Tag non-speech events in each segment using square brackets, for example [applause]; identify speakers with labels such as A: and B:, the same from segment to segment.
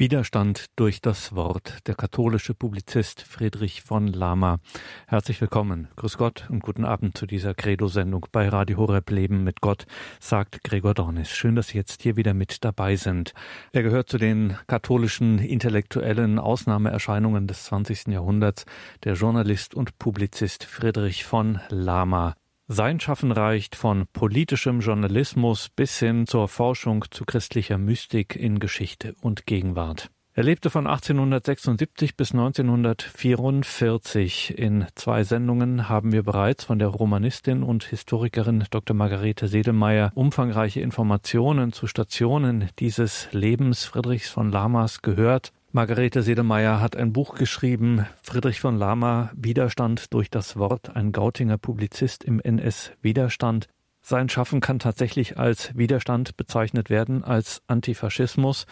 A: Widerstand durch das Wort, der katholische Publizist Friedrich von Lama. Herzlich willkommen, grüß Gott und guten Abend zu dieser Credo-Sendung bei Radio Horeb Leben mit Gott, sagt Gregor Dornis. Schön, dass Sie jetzt hier wieder mit dabei sind. Er gehört zu den katholischen intellektuellen Ausnahmeerscheinungen des 20. Jahrhunderts, der Journalist und Publizist Friedrich von Lama. Sein Schaffen reicht von politischem Journalismus bis hin zur Forschung zu christlicher Mystik in Geschichte und Gegenwart. Er lebte von 1876 bis 1944. In zwei Sendungen haben wir bereits von der Romanistin und Historikerin Dr. Margarete Sedelmeier umfangreiche Informationen zu Stationen dieses Lebens Friedrichs von Lamas gehört. Margarete Sedelmeier hat ein Buch geschrieben, Friedrich von Lama, Widerstand durch das Wort, ein Gautinger Publizist im NS-Widerstand. Sein Schaffen kann tatsächlich als Widerstand bezeichnet werden, als Antifaschismus.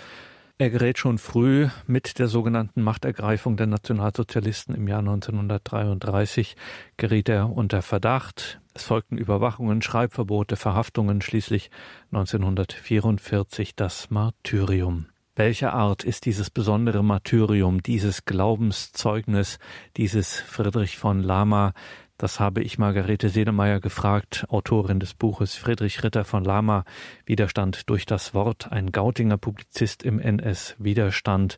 A: Er gerät schon früh mit der sogenannten Machtergreifung der Nationalsozialisten im Jahr 1933, geriet er unter Verdacht. Es folgten Überwachungen, Schreibverbote, Verhaftungen, schließlich 1944 das Martyrium. Welcher Art ist dieses besondere Martyrium, dieses Glaubenszeugnis, dieses Friedrich von Lama? Das habe ich Margarete Sedemeyer gefragt, Autorin des Buches Friedrich Ritter von Lama, Widerstand durch das Wort, ein Gautinger Publizist im NS Widerstand.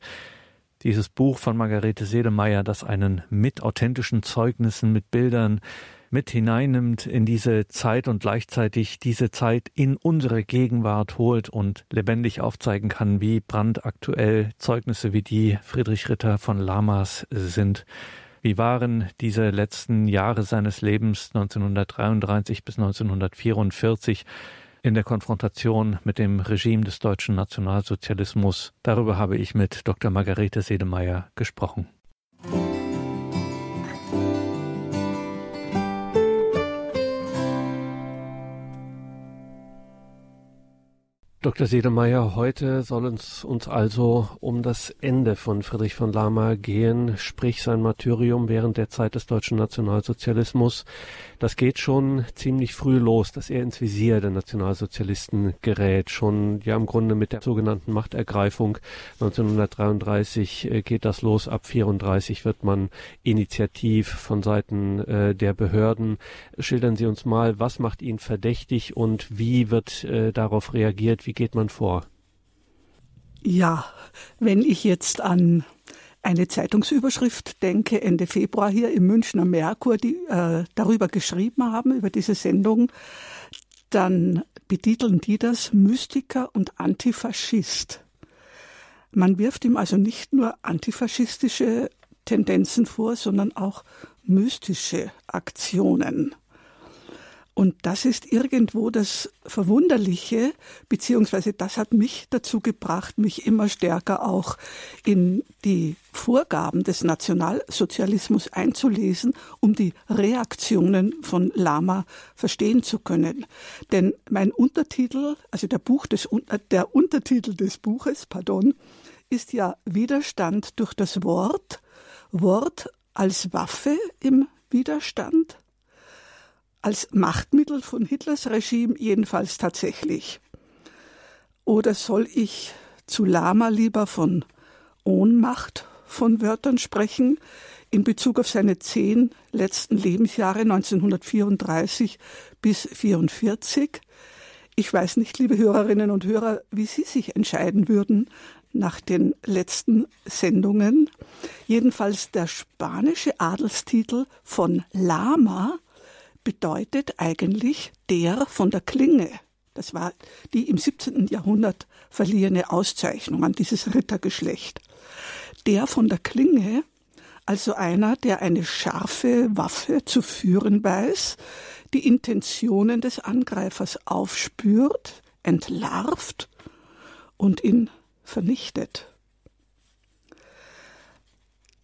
A: Dieses Buch von Margarete Sedemeyer, das einen mit authentischen Zeugnissen, mit Bildern, mit hineinnimmt in diese Zeit und gleichzeitig diese Zeit in unsere Gegenwart holt und lebendig aufzeigen kann, wie brandaktuell Zeugnisse wie die Friedrich Ritter von Lamas sind. Wie waren diese letzten Jahre seines Lebens 1933 bis 1944 in der Konfrontation mit dem Regime des deutschen Nationalsozialismus? Darüber habe ich mit Dr. Margarete Sedemeyer gesprochen. Dr. Sedemeyer, heute soll es uns also um das Ende von Friedrich von Lama gehen, sprich sein Martyrium während der Zeit des deutschen Nationalsozialismus. Das geht schon ziemlich früh los, dass er ins Visier der Nationalsozialisten gerät. Schon ja im Grunde mit der sogenannten Machtergreifung 1933 äh, geht das los. Ab 34 wird man initiativ von Seiten äh, der Behörden. Schildern Sie uns mal, was macht ihn verdächtig und wie wird äh, darauf reagiert? Wie geht man vor?
B: Ja, wenn ich jetzt an eine Zeitungsüberschrift denke, Ende Februar hier im Münchner Merkur, die äh, darüber geschrieben haben, über diese Sendung, dann betiteln die das Mystiker und Antifaschist. Man wirft ihm also nicht nur antifaschistische Tendenzen vor, sondern auch mystische Aktionen. Und das ist irgendwo das Verwunderliche, beziehungsweise das hat mich dazu gebracht, mich immer stärker auch in die Vorgaben des Nationalsozialismus einzulesen, um die Reaktionen von Lama verstehen zu können. Denn mein Untertitel, also der, Buch des, der Untertitel des Buches, pardon, ist ja Widerstand durch das Wort, Wort als Waffe im Widerstand als Machtmittel von Hitlers Regime jedenfalls tatsächlich. Oder soll ich zu Lama lieber von Ohnmacht von Wörtern sprechen in Bezug auf seine zehn letzten Lebensjahre 1934 bis 1944? Ich weiß nicht, liebe Hörerinnen und Hörer, wie Sie sich entscheiden würden nach den letzten Sendungen. Jedenfalls der spanische Adelstitel von Lama bedeutet eigentlich der von der Klinge. Das war die im 17. Jahrhundert verliehene Auszeichnung an dieses Rittergeschlecht. Der von der Klinge, also einer, der eine scharfe Waffe zu führen weiß, die Intentionen des Angreifers aufspürt, entlarvt und ihn vernichtet.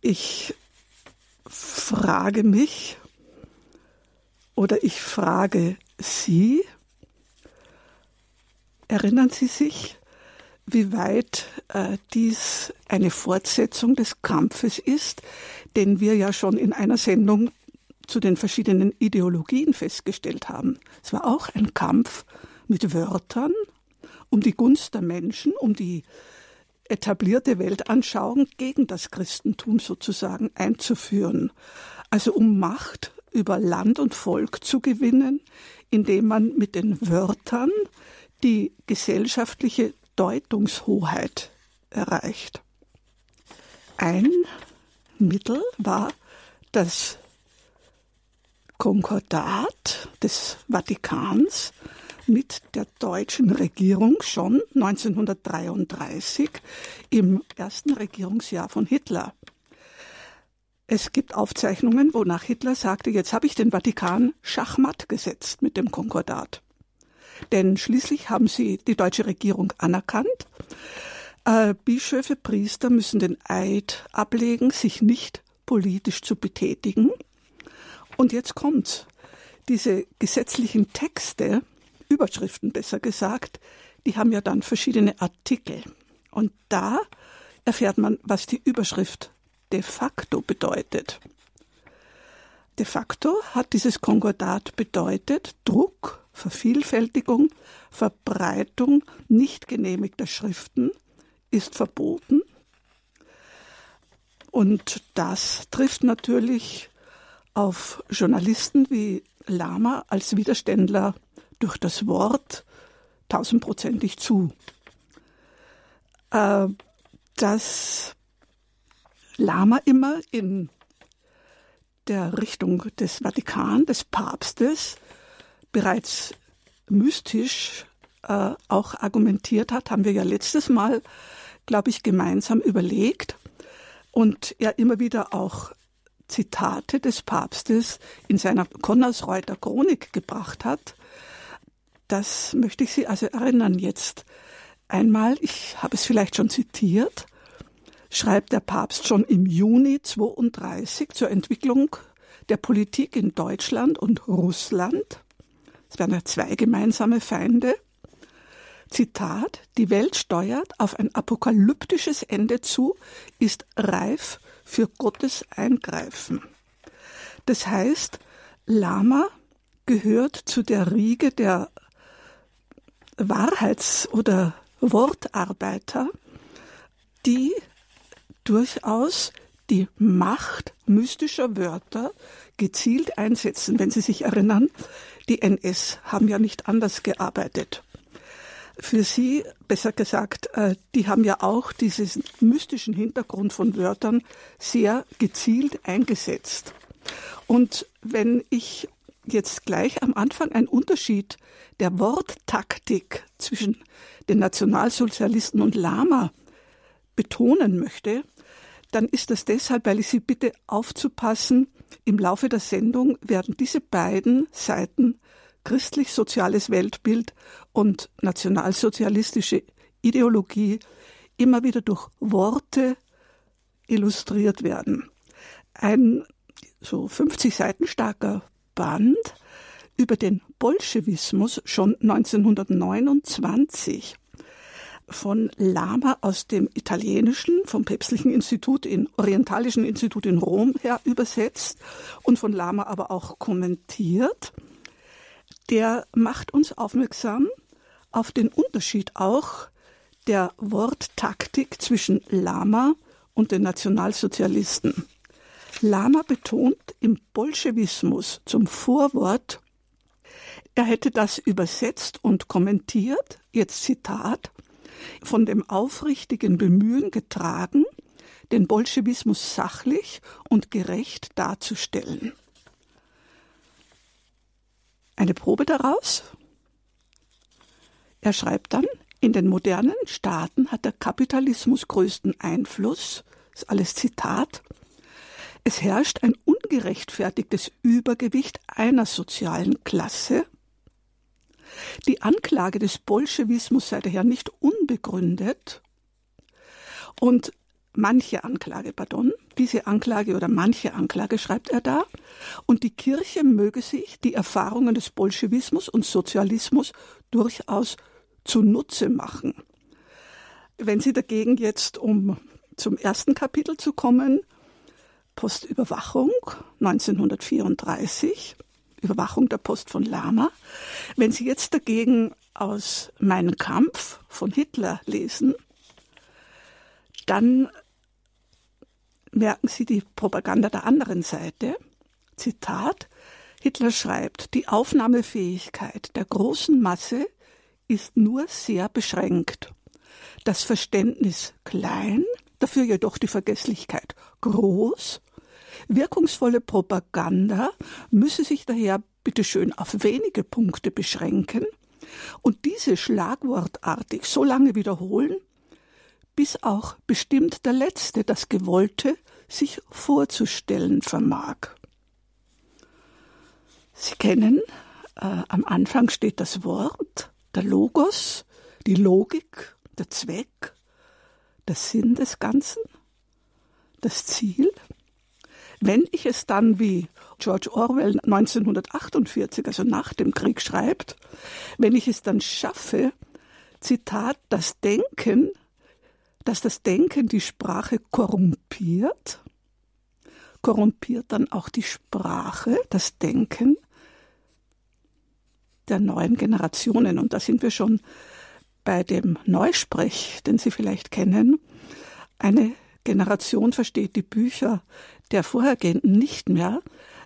B: Ich frage mich, oder ich frage Sie, erinnern Sie sich, wie weit äh, dies eine Fortsetzung des Kampfes ist, den wir ja schon in einer Sendung zu den verschiedenen Ideologien festgestellt haben. Es war auch ein Kampf mit Wörtern um die Gunst der Menschen, um die etablierte Weltanschauung gegen das Christentum sozusagen einzuführen. Also um Macht über Land und Volk zu gewinnen, indem man mit den Wörtern die gesellschaftliche Deutungshoheit erreicht. Ein Mittel war das Konkordat des Vatikans mit der deutschen Regierung schon 1933 im ersten Regierungsjahr von Hitler. Es gibt Aufzeichnungen, wonach Hitler sagte, jetzt habe ich den Vatikan schachmatt gesetzt mit dem Konkordat. Denn schließlich haben sie die deutsche Regierung anerkannt. Äh, Bischöfe, Priester müssen den Eid ablegen, sich nicht politisch zu betätigen. Und jetzt kommt's. Diese gesetzlichen Texte, Überschriften besser gesagt, die haben ja dann verschiedene Artikel. Und da erfährt man, was die Überschrift de facto bedeutet. De facto hat dieses Konkordat bedeutet Druck, Vervielfältigung, Verbreitung nicht genehmigter Schriften ist verboten. Und das trifft natürlich auf Journalisten wie Lama als Widerständler durch das Wort tausendprozentig zu. Äh, dass Lama immer in der Richtung des Vatikan, des Papstes, bereits mystisch äh, auch argumentiert hat, haben wir ja letztes Mal, glaube ich, gemeinsam überlegt und er immer wieder auch Zitate des Papstes in seiner Konnersreuter Chronik gebracht hat. Das möchte ich Sie also erinnern jetzt. Einmal, ich habe es vielleicht schon zitiert, schreibt der Papst schon im Juni 32 zur Entwicklung der Politik in Deutschland und Russland. Es werden ja zwei gemeinsame Feinde. Zitat, die Welt steuert auf ein apokalyptisches Ende zu, ist reif für Gottes Eingreifen. Das heißt, Lama gehört zu der Riege der Wahrheits- oder Wortarbeiter, die durchaus die Macht mystischer Wörter gezielt einsetzen. Wenn Sie sich erinnern, die NS haben ja nicht anders gearbeitet. Für Sie, besser gesagt, äh, die haben ja auch diesen mystischen Hintergrund von Wörtern sehr gezielt eingesetzt. Und wenn ich jetzt gleich am Anfang einen Unterschied der Worttaktik zwischen den Nationalsozialisten und Lama betonen möchte, dann ist das deshalb, weil ich Sie bitte aufzupassen, im Laufe der Sendung werden diese beiden Seiten christlich-soziales Weltbild und nationalsozialistische Ideologie immer wieder durch Worte illustriert werden. Ein so 50 Seiten starker Band über den Bolschewismus schon 1929 von Lama aus dem Italienischen, vom Päpstlichen Institut in Orientalischen Institut in Rom her übersetzt und von Lama aber auch kommentiert. Der macht uns aufmerksam auf den Unterschied auch der Worttaktik zwischen Lama und den Nationalsozialisten. Lama betont im Bolschewismus zum Vorwort, er hätte das übersetzt und kommentiert, jetzt Zitat, von dem aufrichtigen Bemühen getragen, den Bolschewismus sachlich und gerecht darzustellen. Eine Probe daraus? Er schreibt dann, in den modernen Staaten hat der Kapitalismus größten Einfluss, ist alles Zitat, es herrscht ein ungerechtfertigtes Übergewicht einer sozialen Klasse die Anklage des Bolschewismus sei daher nicht unbegründet und manche Anklage, pardon, diese Anklage oder manche Anklage schreibt er da, und die Kirche möge sich die Erfahrungen des Bolschewismus und Sozialismus durchaus zunutze machen. Wenn Sie dagegen jetzt, um zum ersten Kapitel zu kommen, Postüberwachung 1934, Überwachung der Post von Lama. Wenn Sie jetzt dagegen aus Mein Kampf von Hitler lesen, Dann merken Sie die Propaganda der anderen Seite. Zitat, Hitler schreibt, die Aufnahmefähigkeit der großen Masse ist nur sehr beschränkt. Das Verständnis klein, dafür jedoch die Vergesslichkeit groß. Wirkungsvolle Propaganda müsse sich daher bitteschön auf wenige Punkte beschränken und diese schlagwortartig so lange wiederholen, bis auch bestimmt der Letzte das Gewollte sich vorzustellen vermag. Sie kennen, äh, am Anfang steht das Wort, der Logos, die Logik, der Zweck, der Sinn des Ganzen, das Ziel. Wenn ich es dann wie George Orwell 1948, also nach dem Krieg schreibt, wenn ich es dann schaffe, Zitat, das Denken, dass das Denken die Sprache korrumpiert, korrumpiert dann auch die Sprache, das Denken, der neuen Generationen. Und da sind wir schon bei dem Neusprech, den Sie vielleicht kennen. Eine Generation versteht die Bücher der vorhergehenden nicht mehr,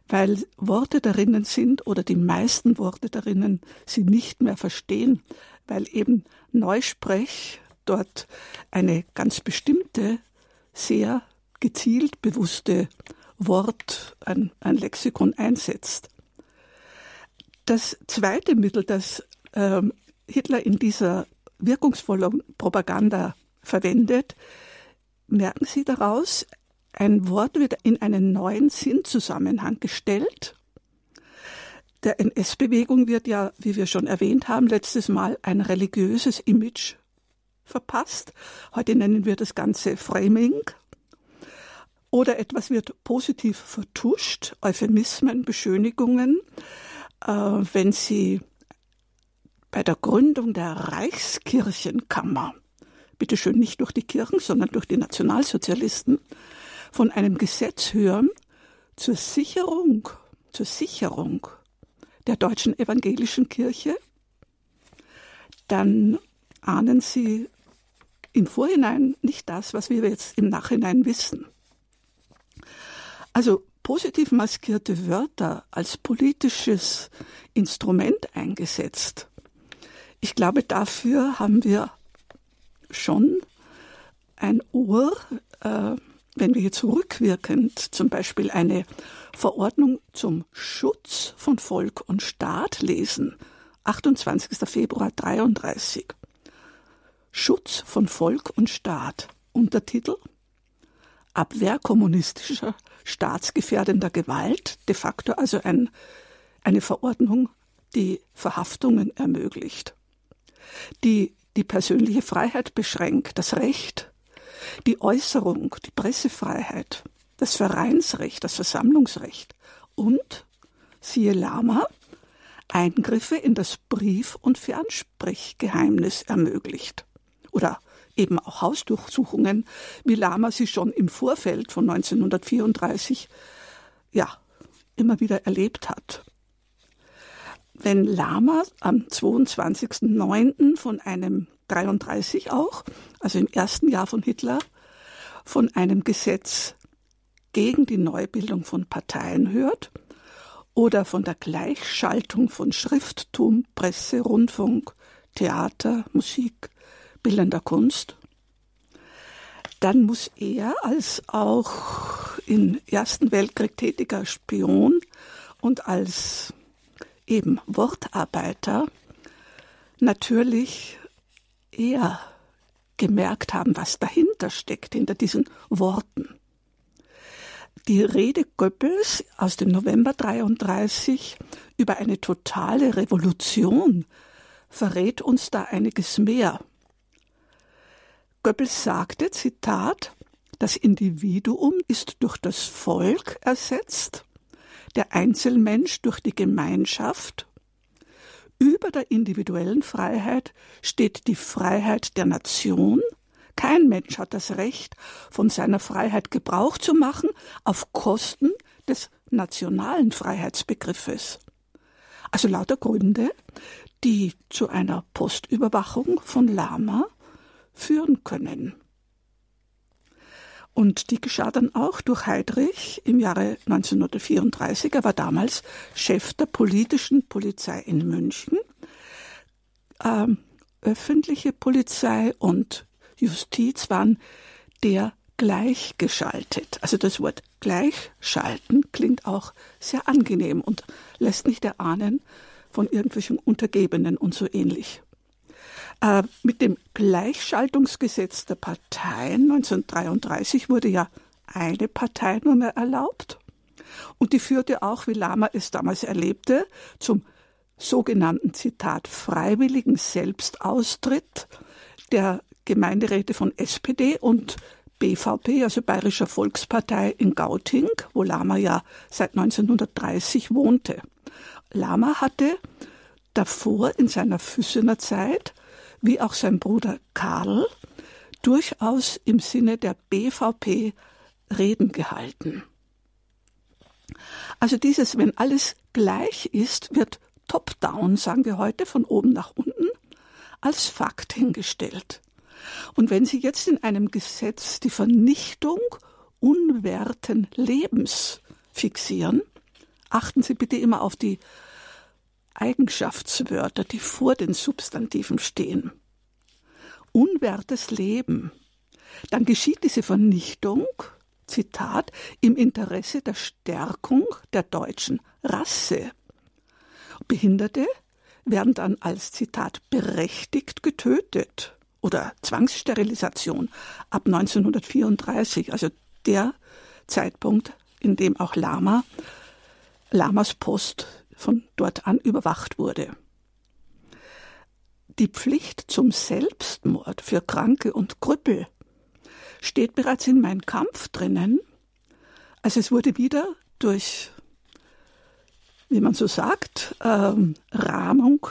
B: weil Worte darinnen sind oder die meisten Worte darinnen sie nicht mehr verstehen, weil eben Neusprech dort eine ganz bestimmte, sehr gezielt bewusste Wort, ein, ein Lexikon einsetzt. Das zweite Mittel, das äh, Hitler in dieser wirkungsvollen Propaganda verwendet, merken Sie daraus, ein Wort wird in einen neuen Sinnzusammenhang gestellt. Der NS-Bewegung wird ja, wie wir schon erwähnt haben, letztes Mal ein religiöses Image verpasst. Heute nennen wir das Ganze Framing. Oder etwas wird positiv vertuscht, Euphemismen, Beschönigungen. Äh, wenn Sie bei der Gründung der Reichskirchenkammer, bitteschön nicht durch die Kirchen, sondern durch die Nationalsozialisten, von einem Gesetz hören zur Sicherung, zur Sicherung der deutschen evangelischen Kirche, dann ahnen Sie im Vorhinein nicht das, was wir jetzt im Nachhinein wissen. Also positiv maskierte Wörter als politisches Instrument eingesetzt. Ich glaube, dafür haben wir schon ein Ohr, äh, wenn wir jetzt rückwirkend zum Beispiel eine Verordnung zum Schutz von Volk und Staat lesen, 28. Februar 33. Schutz von Volk und Staat. Untertitel Abwehr kommunistischer staatsgefährdender Gewalt, de facto also ein, eine Verordnung, die Verhaftungen ermöglicht, die die persönliche Freiheit beschränkt, das Recht, die Äußerung, die Pressefreiheit, das Vereinsrecht, das Versammlungsrecht und, siehe Lama, Eingriffe in das Brief- und Fernsprechgeheimnis ermöglicht. Oder eben auch Hausdurchsuchungen, wie Lama sie schon im Vorfeld von 1934 ja immer wieder erlebt hat. Wenn Lama am 22.09. von einem 33 auch, also im ersten Jahr von Hitler, von einem Gesetz gegen die Neubildung von Parteien hört oder von der Gleichschaltung von Schrifttum, Presse, Rundfunk, Theater, Musik, bildender Kunst, dann muss er als auch im Ersten Weltkrieg tätiger Spion und als eben Wortarbeiter natürlich eher gemerkt haben, was dahinter steckt, hinter diesen Worten. Die Rede Goebbels aus dem November 33 über eine totale Revolution verrät uns da einiges mehr. Goebbels sagte, Zitat, das Individuum ist durch das Volk ersetzt, der Einzelmensch durch die Gemeinschaft. Über der individuellen Freiheit steht die Freiheit der Nation. Kein Mensch hat das Recht, von seiner Freiheit Gebrauch zu machen auf Kosten des nationalen Freiheitsbegriffes. Also lauter Gründe, die zu einer Postüberwachung von Lama führen können. Und die geschah dann auch durch Heydrich im Jahre 1934. Er war damals Chef der politischen Polizei in München. Ähm, öffentliche Polizei und Justiz waren der gleichgeschaltet. Also das Wort gleichschalten klingt auch sehr angenehm und lässt nicht erahnen von irgendwelchen Untergebenen und so ähnlich. Äh, mit dem Gleichschaltungsgesetz der Parteien 1933 wurde ja eine Partei nur mehr erlaubt. Und die führte auch, wie Lama es damals erlebte, zum sogenannten Zitat freiwilligen Selbstaustritt der Gemeinderäte von SPD und BVP, also Bayerischer Volkspartei in Gauting, wo Lama ja seit 1930 wohnte. Lama hatte davor in seiner Füssener Zeit wie auch sein Bruder Karl, durchaus im Sinne der BVP Reden gehalten. Also dieses, wenn alles gleich ist, wird top-down, sagen wir heute, von oben nach unten, als Fakt hingestellt. Und wenn Sie jetzt in einem Gesetz die Vernichtung unwerten Lebens fixieren, achten Sie bitte immer auf die Eigenschaftswörter, die vor den Substantiven stehen. Unwertes Leben. Dann geschieht diese Vernichtung, Zitat, im Interesse der Stärkung der deutschen Rasse. Behinderte werden dann als Zitat berechtigt getötet oder Zwangssterilisation ab 1934, also der Zeitpunkt, in dem auch Lama, Lamas Post von dort an überwacht wurde. Die Pflicht zum Selbstmord für Kranke und Krüppel steht bereits in Mein Kampf drinnen. Also es wurde wieder durch, wie man so sagt, ähm, Rahmung,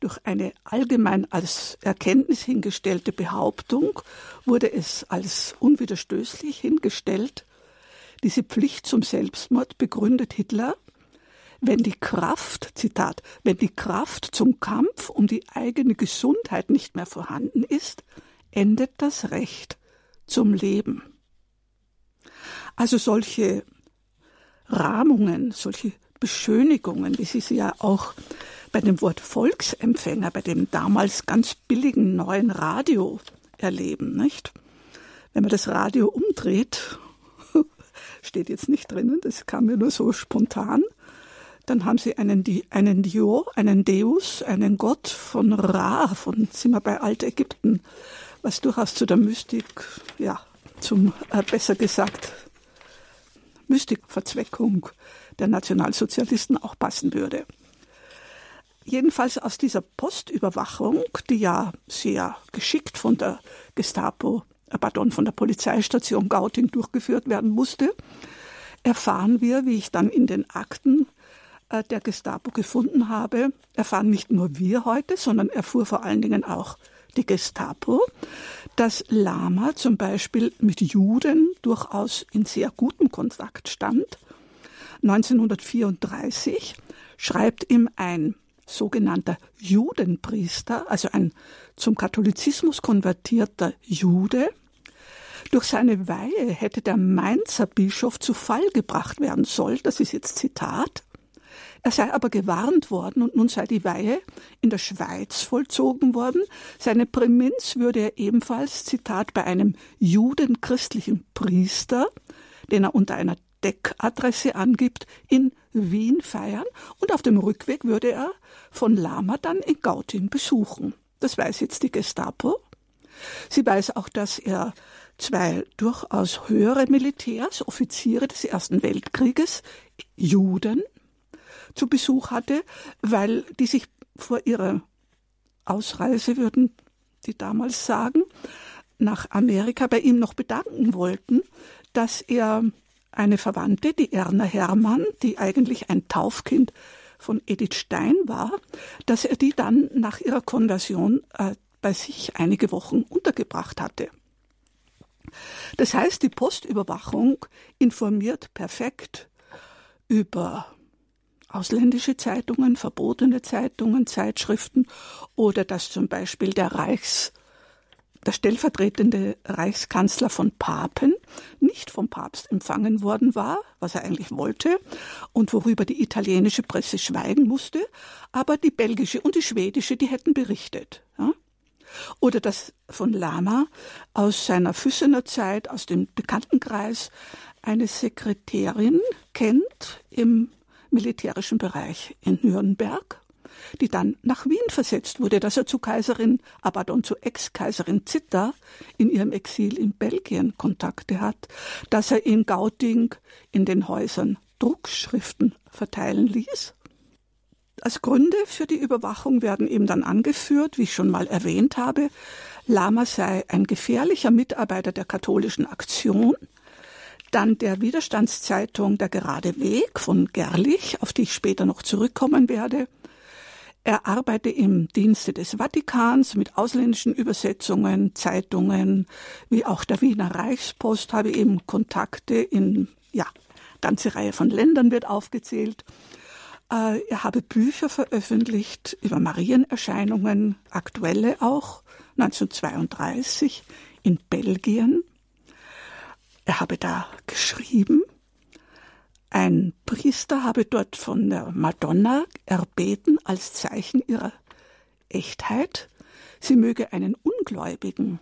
B: durch eine allgemein als Erkenntnis hingestellte Behauptung, wurde es als unwiderstößlich hingestellt. Diese Pflicht zum Selbstmord begründet Hitler wenn die Kraft, Zitat, wenn die Kraft zum Kampf um die eigene Gesundheit nicht mehr vorhanden ist, endet das Recht zum Leben. Also solche Rahmungen, solche Beschönigungen, wie Sie sie ja auch bei dem Wort Volksempfänger, bei dem damals ganz billigen neuen Radio erleben, nicht? Wenn man das Radio umdreht, [laughs] steht jetzt nicht drinnen, das kam mir nur so spontan, dann haben sie einen, einen Dio, einen Deus, einen Gott von Ra, von, sind bei Altägypten, was durchaus zu der Mystik, ja, zum, äh, besser gesagt, Mystikverzweckung der Nationalsozialisten auch passen würde. Jedenfalls aus dieser Postüberwachung, die ja sehr geschickt von der Gestapo, äh, pardon, von der Polizeistation Gauting durchgeführt werden musste, erfahren wir, wie ich dann in den Akten der Gestapo gefunden habe, erfahren nicht nur wir heute, sondern erfuhr vor allen Dingen auch die Gestapo, dass Lama zum Beispiel mit Juden durchaus in sehr gutem Kontakt stand. 1934 schreibt ihm ein sogenannter Judenpriester, also ein zum Katholizismus konvertierter Jude, durch seine Weihe hätte der Mainzer Bischof zu Fall gebracht werden sollen, das ist jetzt Zitat, er sei aber gewarnt worden und nun sei die Weihe in der Schweiz vollzogen worden. Seine Prämenz würde er ebenfalls, Zitat, bei einem judenchristlichen Priester, den er unter einer Deckadresse angibt, in Wien feiern und auf dem Rückweg würde er von Lama dann in Gauting besuchen. Das weiß jetzt die Gestapo. Sie weiß auch, dass er zwei durchaus höhere Militärs, Offiziere des Ersten Weltkrieges, Juden, zu Besuch hatte, weil die sich vor ihrer Ausreise, würden die damals sagen, nach Amerika bei ihm noch bedanken wollten, dass er eine Verwandte, die Erna Hermann, die eigentlich ein Taufkind von Edith Stein war, dass er die dann nach ihrer Konversion äh, bei sich einige Wochen untergebracht hatte. Das heißt, die Postüberwachung informiert perfekt über ausländische Zeitungen, verbotene Zeitungen, Zeitschriften oder dass zum Beispiel der Reichs der stellvertretende Reichskanzler von Papen nicht vom Papst empfangen worden war, was er eigentlich wollte und worüber die italienische Presse schweigen musste, aber die belgische und die schwedische, die hätten berichtet. Ja? Oder dass von Lama aus seiner Füssener Zeit, aus dem Bekanntenkreis, eine Sekretärin kennt im militärischen Bereich in Nürnberg die dann nach Wien versetzt wurde, dass er zu Kaiserin, aber dann zu Ex-Kaiserin Zitta in ihrem Exil in Belgien Kontakte hat, dass er in Gauting in den Häusern Druckschriften verteilen ließ. Als Gründe für die Überwachung werden eben dann angeführt, wie ich schon mal erwähnt habe, Lama sei ein gefährlicher Mitarbeiter der katholischen Aktion, dann der Widerstandszeitung Der gerade Weg von Gerlich, auf die ich später noch zurückkommen werde, er arbeite im Dienste des Vatikans mit ausländischen Übersetzungen, Zeitungen, wie auch der Wiener Reichspost, habe eben Kontakte in, ja, ganze Reihe von Ländern wird aufgezählt. Äh, er habe Bücher veröffentlicht über Marienerscheinungen, aktuelle auch, 1932 in Belgien. Er habe da geschrieben ein Priester habe dort von der Madonna erbeten als Zeichen ihrer Echtheit, sie möge einen Ungläubigen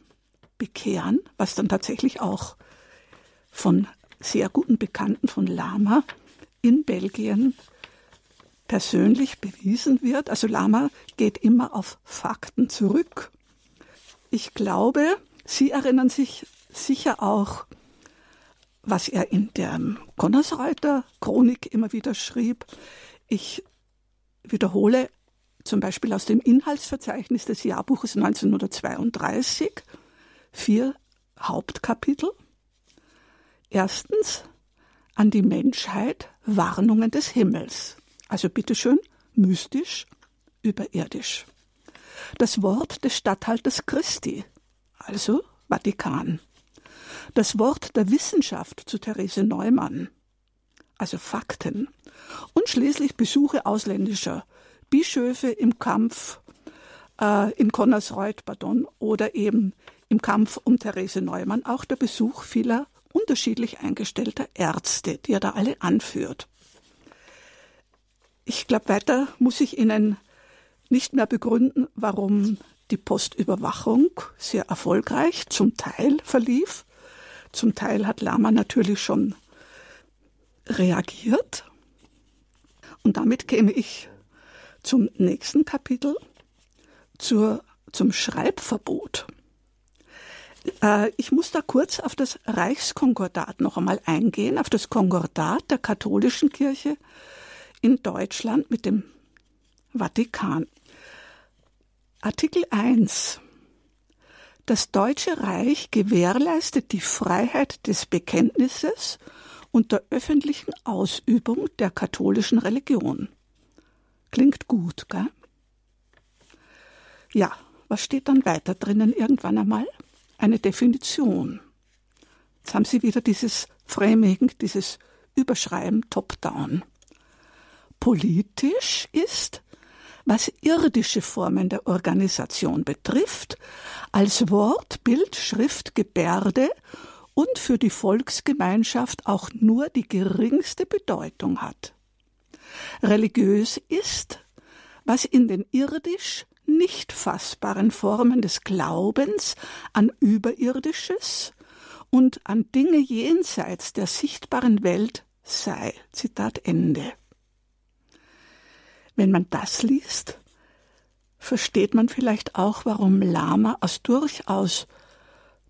B: bekehren, was dann tatsächlich auch von sehr guten Bekannten von Lama in Belgien persönlich bewiesen wird. Also Lama geht immer auf Fakten zurück. Ich glaube, Sie erinnern sich sicher auch was er in der Konnersreiter Chronik immer wieder schrieb. Ich wiederhole zum Beispiel aus dem Inhaltsverzeichnis des Jahrbuches 1932 vier Hauptkapitel. Erstens an die Menschheit Warnungen des Himmels. Also bitteschön, mystisch, überirdisch. Das Wort des Statthalters Christi, also Vatikan das Wort der Wissenschaft zu Therese Neumann, also Fakten, und schließlich Besuche ausländischer Bischöfe im Kampf äh, in Connersreuth, pardon, oder eben im Kampf um Therese Neumann. Auch der Besuch vieler unterschiedlich eingestellter Ärzte, die er da alle anführt. Ich glaube, weiter muss ich Ihnen nicht mehr begründen, warum die Postüberwachung sehr erfolgreich zum Teil verlief zum Teil hat Lama natürlich schon reagiert. Und damit käme ich zum nächsten Kapitel, zur, zum Schreibverbot. Äh, ich muss da kurz auf das Reichskonkordat noch einmal eingehen, auf das Konkordat der katholischen Kirche in Deutschland mit dem Vatikan. Artikel 1 das Deutsche Reich gewährleistet die Freiheit des Bekenntnisses und der öffentlichen Ausübung der katholischen Religion. Klingt gut, gell? Ja, was steht dann weiter drinnen irgendwann einmal? Eine Definition. Jetzt haben Sie wieder dieses Framing, dieses Überschreiben top-down. Politisch ist, was irdische Formen der Organisation betrifft, als Wort, Bild, Schrift, Gebärde und für die Volksgemeinschaft auch nur die geringste Bedeutung hat. Religiös ist, was in den irdisch nicht fassbaren Formen des Glaubens an Überirdisches und an Dinge jenseits der sichtbaren Welt sei. Zitat Ende. Wenn man das liest, versteht man vielleicht auch, warum Lama aus durchaus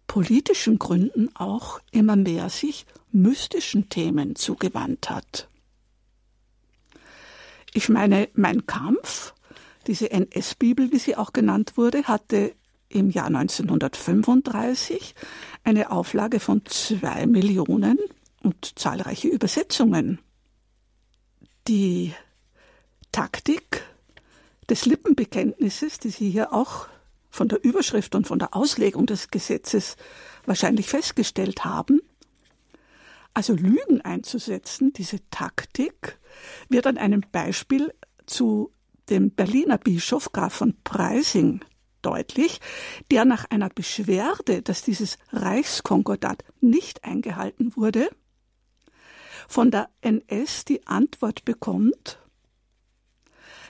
B: politischen Gründen auch immer mehr sich mystischen Themen zugewandt hat. Ich meine, mein Kampf, diese NS-Bibel, wie sie auch genannt wurde, hatte im Jahr 1935 eine Auflage von zwei Millionen und zahlreiche Übersetzungen. Die Taktik des Lippenbekenntnisses, die Sie hier auch von der Überschrift und von der Auslegung des Gesetzes wahrscheinlich festgestellt haben, also Lügen einzusetzen, diese Taktik, wird an einem Beispiel zu dem Berliner Bischof Graf von Preising deutlich, der nach einer Beschwerde, dass dieses Reichskonkordat nicht eingehalten wurde, von der NS die Antwort bekommt,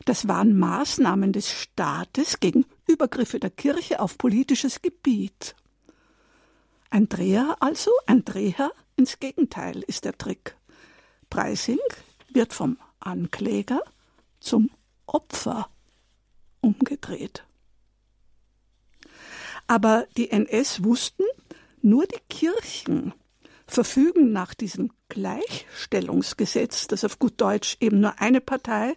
B: das waren Maßnahmen des Staates gegen Übergriffe der Kirche auf politisches Gebiet. Ein Dreher also, ein Dreher ins Gegenteil ist der Trick. Preising wird vom Ankläger zum Opfer umgedreht. Aber die NS wussten, nur die Kirchen verfügen nach diesem Gleichstellungsgesetz, das auf gut Deutsch eben nur eine Partei,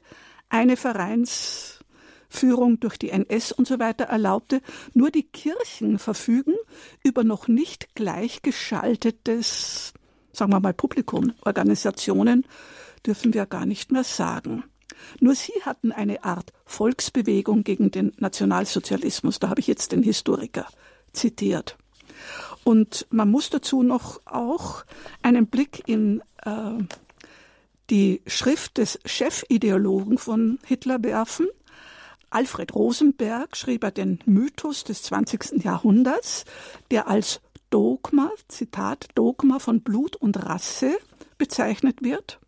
B: eine Vereinsführung durch die NS und so weiter erlaubte, nur die Kirchen verfügen über noch nicht gleichgeschaltetes, sagen wir mal Publikum, Organisationen, dürfen wir gar nicht mehr sagen. Nur sie hatten eine Art Volksbewegung gegen den Nationalsozialismus. Da habe ich jetzt den Historiker zitiert. Und man muss dazu noch auch einen Blick in äh, die Schrift des Chefideologen von Hitler werfen. Alfred Rosenberg schrieb er den Mythos des 20. Jahrhunderts, der als Dogma, Zitat, Dogma von Blut und Rasse bezeichnet wird.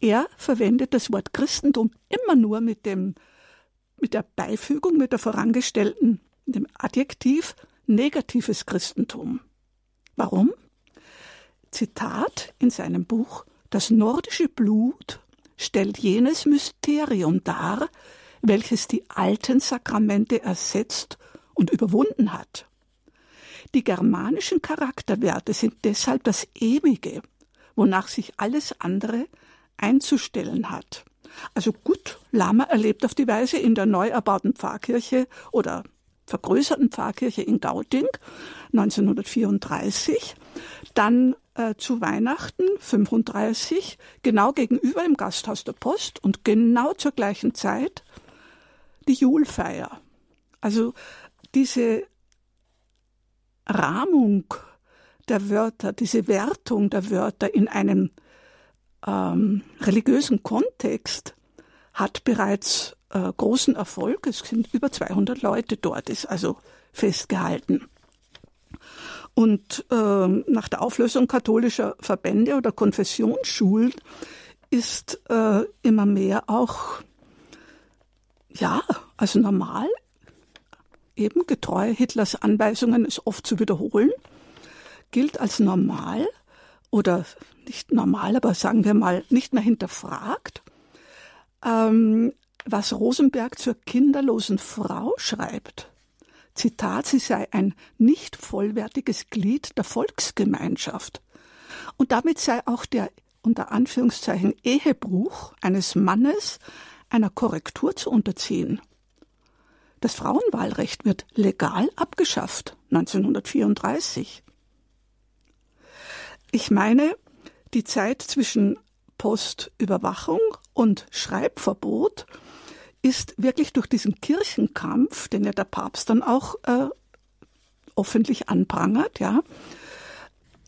B: Er verwendet das Wort Christentum immer nur mit dem, mit der Beifügung, mit der vorangestellten, dem Adjektiv negatives Christentum. Warum? Zitat in seinem Buch Das nordische Blut stellt jenes Mysterium dar, welches die alten Sakramente ersetzt und überwunden hat. Die germanischen Charakterwerte sind deshalb das Ewige, wonach sich alles andere einzustellen hat. Also gut, Lama erlebt auf die Weise in der neu erbauten Pfarrkirche oder vergrößerten Pfarrkirche in Gauting 1934, dann äh, zu Weihnachten 35 genau gegenüber im Gasthaus der Post und genau zur gleichen Zeit die Julfeier. Also diese Rahmung der Wörter, diese Wertung der Wörter in einem ähm, religiösen Kontext hat bereits äh, großen Erfolg. Es sind über 200 Leute dort, ist also festgehalten. Und äh, nach der Auflösung katholischer Verbände oder Konfessionsschulen ist äh, immer mehr auch, ja, also normal, eben getreu Hitlers Anweisungen ist oft zu wiederholen, gilt als normal oder nicht normal, aber sagen wir mal nicht mehr hinterfragt, ähm, was Rosenberg zur kinderlosen Frau schreibt. Zitat, sie sei ein nicht vollwertiges Glied der Volksgemeinschaft. Und damit sei auch der unter Anführungszeichen Ehebruch eines Mannes einer Korrektur zu unterziehen. Das Frauenwahlrecht wird legal abgeschafft 1934. Ich meine, die Zeit zwischen Postüberwachung und Schreibverbot ist wirklich durch diesen Kirchenkampf, den ja der Papst dann auch äh, öffentlich anprangert, ja,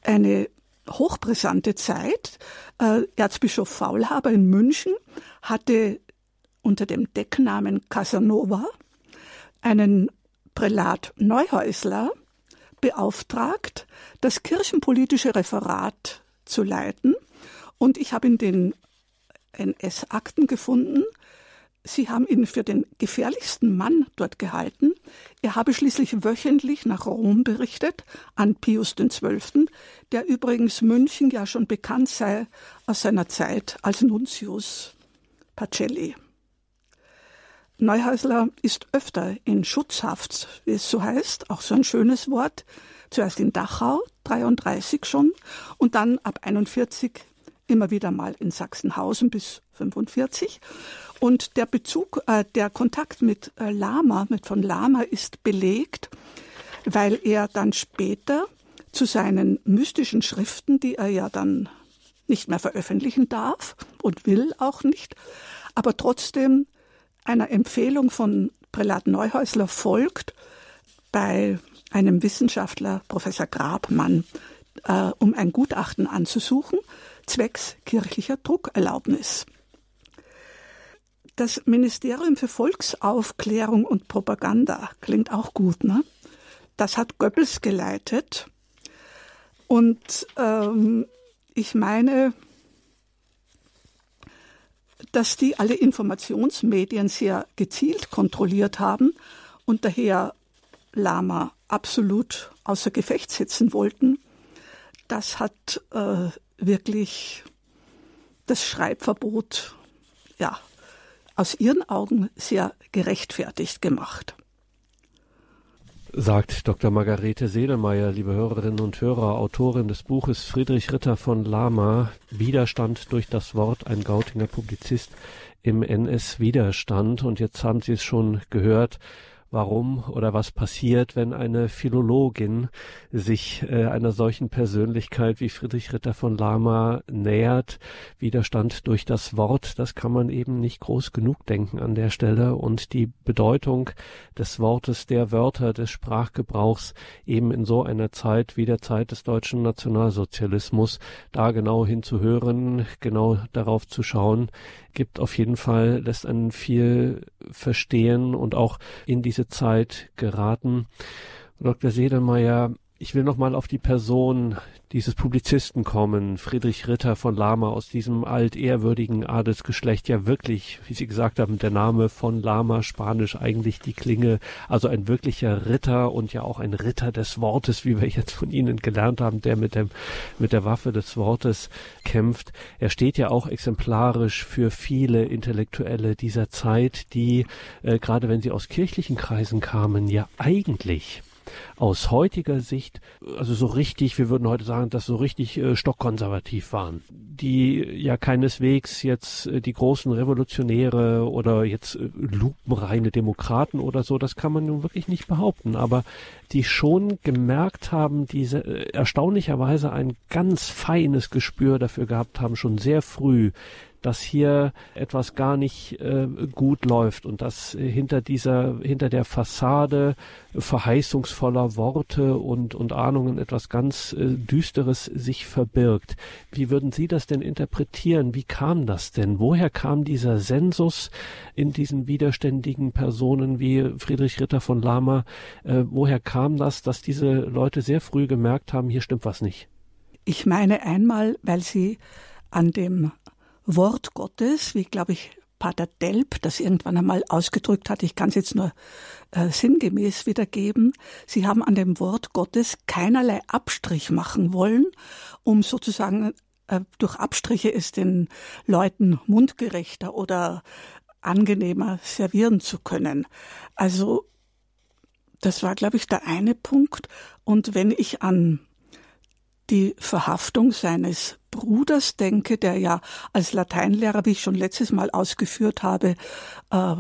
B: eine hochbrisante Zeit. Äh, Erzbischof Faulhaber in München hatte unter dem Decknamen Casanova einen Prälat Neuhäusler beauftragt, das kirchenpolitische Referat zu leiten. Und ich habe in den NS-Akten gefunden, Sie haben ihn für den gefährlichsten Mann dort gehalten. Er habe schließlich wöchentlich nach Rom berichtet, an Pius XII., der übrigens München ja schon bekannt sei aus seiner Zeit als Nuntius Pacelli. Neuhäusler ist öfter in Schutzhaft, wie es so heißt, auch so ein schönes Wort. Zuerst in Dachau, 33 schon, und dann ab 41 immer wieder mal in Sachsenhausen bis 45. Und der Bezug, äh, der Kontakt mit äh, Lama, mit von Lama ist belegt, weil er dann später zu seinen mystischen Schriften, die er ja dann nicht mehr veröffentlichen darf und will auch nicht, aber trotzdem einer Empfehlung von Prälat Neuhäusler folgt bei einem Wissenschaftler, Professor Grabmann, äh, um ein Gutachten anzusuchen, zwecks kirchlicher Druckerlaubnis. Das Ministerium für Volksaufklärung und Propaganda klingt auch gut, ne? Das hat Goebbels geleitet. Und ähm, ich meine, dass die alle Informationsmedien sehr gezielt kontrolliert haben und daher Lama absolut außer Gefecht setzen wollten. Das hat äh, wirklich das Schreibverbot ja aus ihren Augen sehr gerechtfertigt gemacht
C: sagt Dr. Margarete Sedelmeier, liebe Hörerinnen und Hörer, Autorin des Buches Friedrich Ritter von Lama, Widerstand durch das Wort, ein Gautinger Publizist im NS-Widerstand. Und jetzt haben Sie es schon gehört, warum oder was passiert, wenn eine Philologin sich äh, einer solchen Persönlichkeit wie Friedrich Ritter von Lama nähert. Widerstand durch das Wort, das kann man eben nicht groß genug denken an der Stelle und die Bedeutung des Wortes, der Wörter, des Sprachgebrauchs eben in so einer Zeit wie der Zeit des deutschen Nationalsozialismus, da genau hinzuhören, genau darauf zu schauen, gibt auf jeden Fall, lässt einen viel verstehen und auch in diese Zeit geraten. Dr. Sedelmeier, ich will noch mal auf die Person dieses Publizisten kommen, Friedrich Ritter von Lama aus diesem altehrwürdigen Adelsgeschlecht, ja wirklich, wie Sie gesagt haben, der Name von Lama, Spanisch eigentlich die Klinge, also ein wirklicher Ritter und ja auch ein Ritter des Wortes, wie wir jetzt von Ihnen gelernt haben, der mit dem, mit der Waffe des Wortes kämpft. Er steht ja auch exemplarisch für viele Intellektuelle dieser Zeit, die, äh, gerade wenn sie aus kirchlichen Kreisen kamen, ja eigentlich aus heutiger Sicht, also so richtig, wir würden heute sagen, dass so richtig äh, stockkonservativ waren, die ja keineswegs jetzt äh, die großen Revolutionäre oder jetzt äh, lupenreine Demokraten oder so, das kann man nun wirklich nicht behaupten, aber die schon gemerkt haben, diese äh, erstaunlicherweise ein ganz feines Gespür dafür gehabt haben, schon sehr früh, dass hier etwas gar nicht äh, gut läuft und dass äh, hinter dieser, hinter der Fassade verheißungsvoller Worte und, und Ahnungen etwas ganz äh, Düsteres sich verbirgt. Wie würden Sie das denn interpretieren? Wie kam das denn? Woher kam dieser Sensus in diesen widerständigen Personen wie Friedrich Ritter von Lama? Äh, woher kam das, dass diese Leute sehr früh gemerkt haben, hier stimmt was nicht?
B: Ich meine einmal, weil sie an dem Wort Gottes, wie glaube ich Pater Delp das irgendwann einmal ausgedrückt hat, ich kann es jetzt nur äh, sinngemäß wiedergeben, sie haben an dem Wort Gottes keinerlei Abstrich machen wollen, um sozusagen äh, durch Abstriche es den Leuten mundgerechter oder angenehmer servieren zu können. Also das war, glaube ich, der eine Punkt. Und wenn ich an die Verhaftung seines Bruders denke, der ja als Lateinlehrer, wie ich schon letztes Mal ausgeführt habe, äh,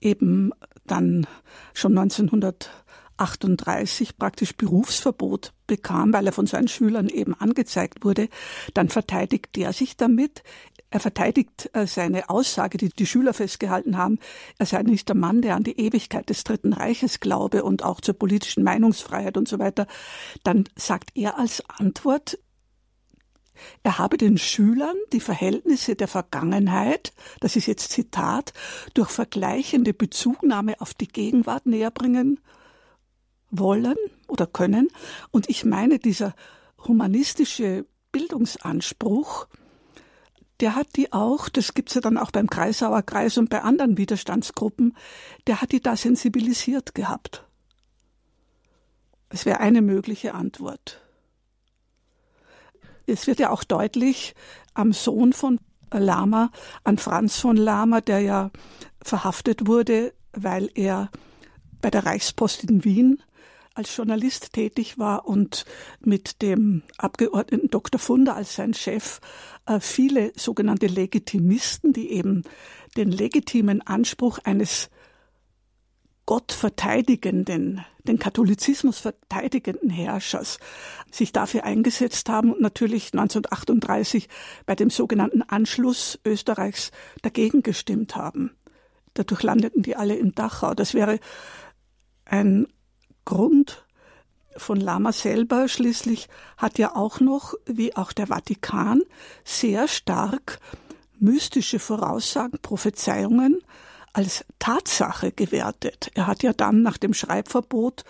B: eben dann schon 1938 praktisch Berufsverbot bekam, weil er von seinen Schülern eben angezeigt wurde, dann verteidigt er sich damit. Er verteidigt äh, seine Aussage, die die Schüler festgehalten haben, er sei nicht der Mann, der an die Ewigkeit des Dritten Reiches glaube und auch zur politischen Meinungsfreiheit und so weiter. Dann sagt er als Antwort, er habe den Schülern die Verhältnisse der Vergangenheit, das ist jetzt Zitat, durch vergleichende Bezugnahme auf die Gegenwart näherbringen wollen oder können. Und ich meine, dieser humanistische Bildungsanspruch, der hat die auch, das gibt's ja dann auch beim Kreisauer Kreis und bei anderen Widerstandsgruppen, der hat die da sensibilisiert gehabt. Es wäre eine mögliche Antwort. Es wird ja auch deutlich am Sohn von Lama, an Franz von Lama, der ja verhaftet wurde, weil er bei der Reichspost in Wien als Journalist tätig war und mit dem Abgeordneten Dr. Funder als sein Chef äh, viele sogenannte Legitimisten, die eben den legitimen Anspruch eines Gott verteidigenden, den Katholizismus verteidigenden Herrschers sich dafür eingesetzt haben und natürlich 1938 bei dem sogenannten Anschluss Österreichs dagegen gestimmt haben. Dadurch landeten die alle in Dachau. Das wäre ein Grund von Lama selber. Schließlich hat ja auch noch, wie auch der Vatikan, sehr stark mystische Voraussagen, Prophezeiungen als Tatsache gewertet. Er hat ja dann nach dem Schreibverbot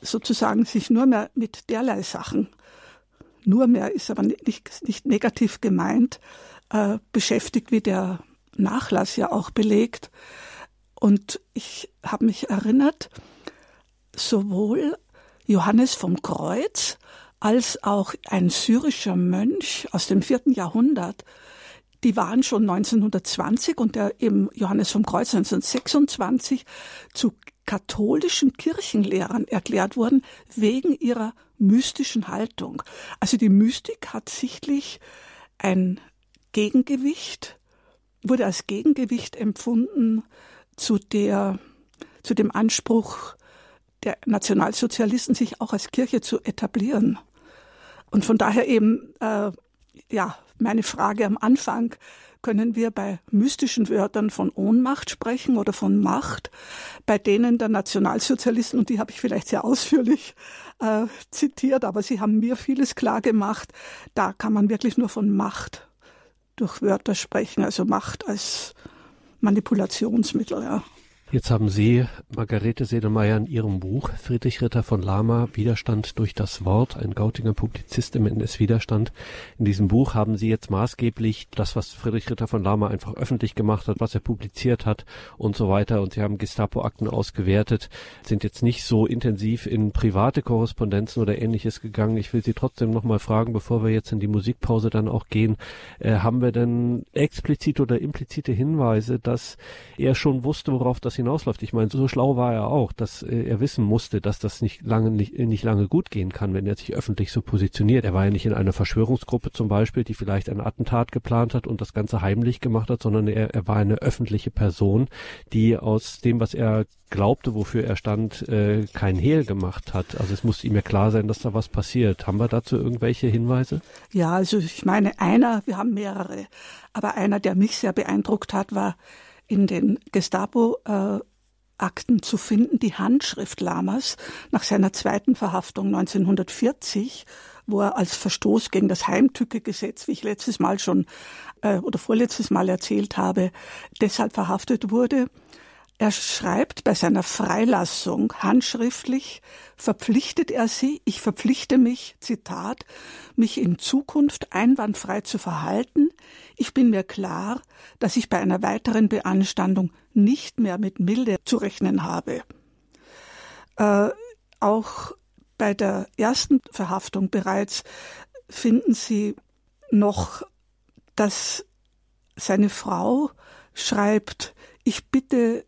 B: sozusagen sich nur mehr mit derlei Sachen, nur mehr ist aber nicht, nicht negativ gemeint, äh, beschäftigt, wie der Nachlass ja auch belegt. Und ich habe mich erinnert, sowohl Johannes vom Kreuz als auch ein syrischer Mönch aus dem vierten Jahrhundert, die waren schon 1920 und der eben Johannes vom Kreuz 1926 zu katholischen Kirchenlehrern erklärt worden wegen ihrer mystischen Haltung. Also die Mystik hat sichtlich ein Gegengewicht, wurde als Gegengewicht empfunden zu der, zu dem Anspruch der Nationalsozialisten, sich auch als Kirche zu etablieren. Und von daher eben, äh, ja, meine Frage am Anfang, können wir bei mystischen Wörtern von Ohnmacht sprechen oder von Macht, bei denen der Nationalsozialisten, und die habe ich vielleicht sehr ausführlich äh, zitiert, aber sie haben mir vieles klar gemacht, da kann man wirklich nur von Macht durch Wörter sprechen, also Macht als Manipulationsmittel. Ja.
C: Jetzt haben Sie, Margarete Sedelmeier, in Ihrem Buch Friedrich Ritter von Lama, Widerstand durch das Wort, ein Gautinger Publizist im NS-Widerstand. In diesem Buch haben Sie jetzt maßgeblich das, was Friedrich Ritter von Lama einfach öffentlich gemacht hat, was er publiziert hat und so weiter. Und Sie haben Gestapo-Akten ausgewertet, sind jetzt nicht so intensiv in private Korrespondenzen oder ähnliches gegangen. Ich will Sie trotzdem nochmal fragen, bevor wir jetzt in die Musikpause dann auch gehen, äh, haben wir denn explizite oder implizite Hinweise, dass er schon wusste, worauf das hinausläuft. Ich meine, so schlau war er auch, dass äh, er wissen musste, dass das nicht lange nicht, nicht lange gut gehen kann, wenn er sich öffentlich so positioniert. Er war ja nicht in einer Verschwörungsgruppe zum Beispiel, die vielleicht ein Attentat geplant hat und das Ganze heimlich gemacht hat, sondern er, er war eine öffentliche Person, die aus dem, was er glaubte, wofür er stand, äh, kein Hehl gemacht hat. Also es musste ihm ja klar sein, dass da was passiert. Haben wir dazu irgendwelche Hinweise?
B: Ja, also ich meine, einer, wir haben mehrere, aber einer, der mich sehr beeindruckt hat, war in den Gestapo-Akten zu finden, die Handschrift Lamas nach seiner zweiten Verhaftung 1940, wo er als Verstoß gegen das Heimtücke-Gesetz, wie ich letztes Mal schon äh, oder vorletztes Mal erzählt habe, deshalb verhaftet wurde. Er schreibt bei seiner Freilassung handschriftlich, verpflichtet er sie, ich verpflichte mich, Zitat, mich in Zukunft einwandfrei zu verhalten. Ich bin mir klar, dass ich bei einer weiteren Beanstandung nicht mehr mit Milde zu rechnen habe. Äh, auch bei der ersten Verhaftung bereits finden Sie noch, dass seine Frau schreibt, ich bitte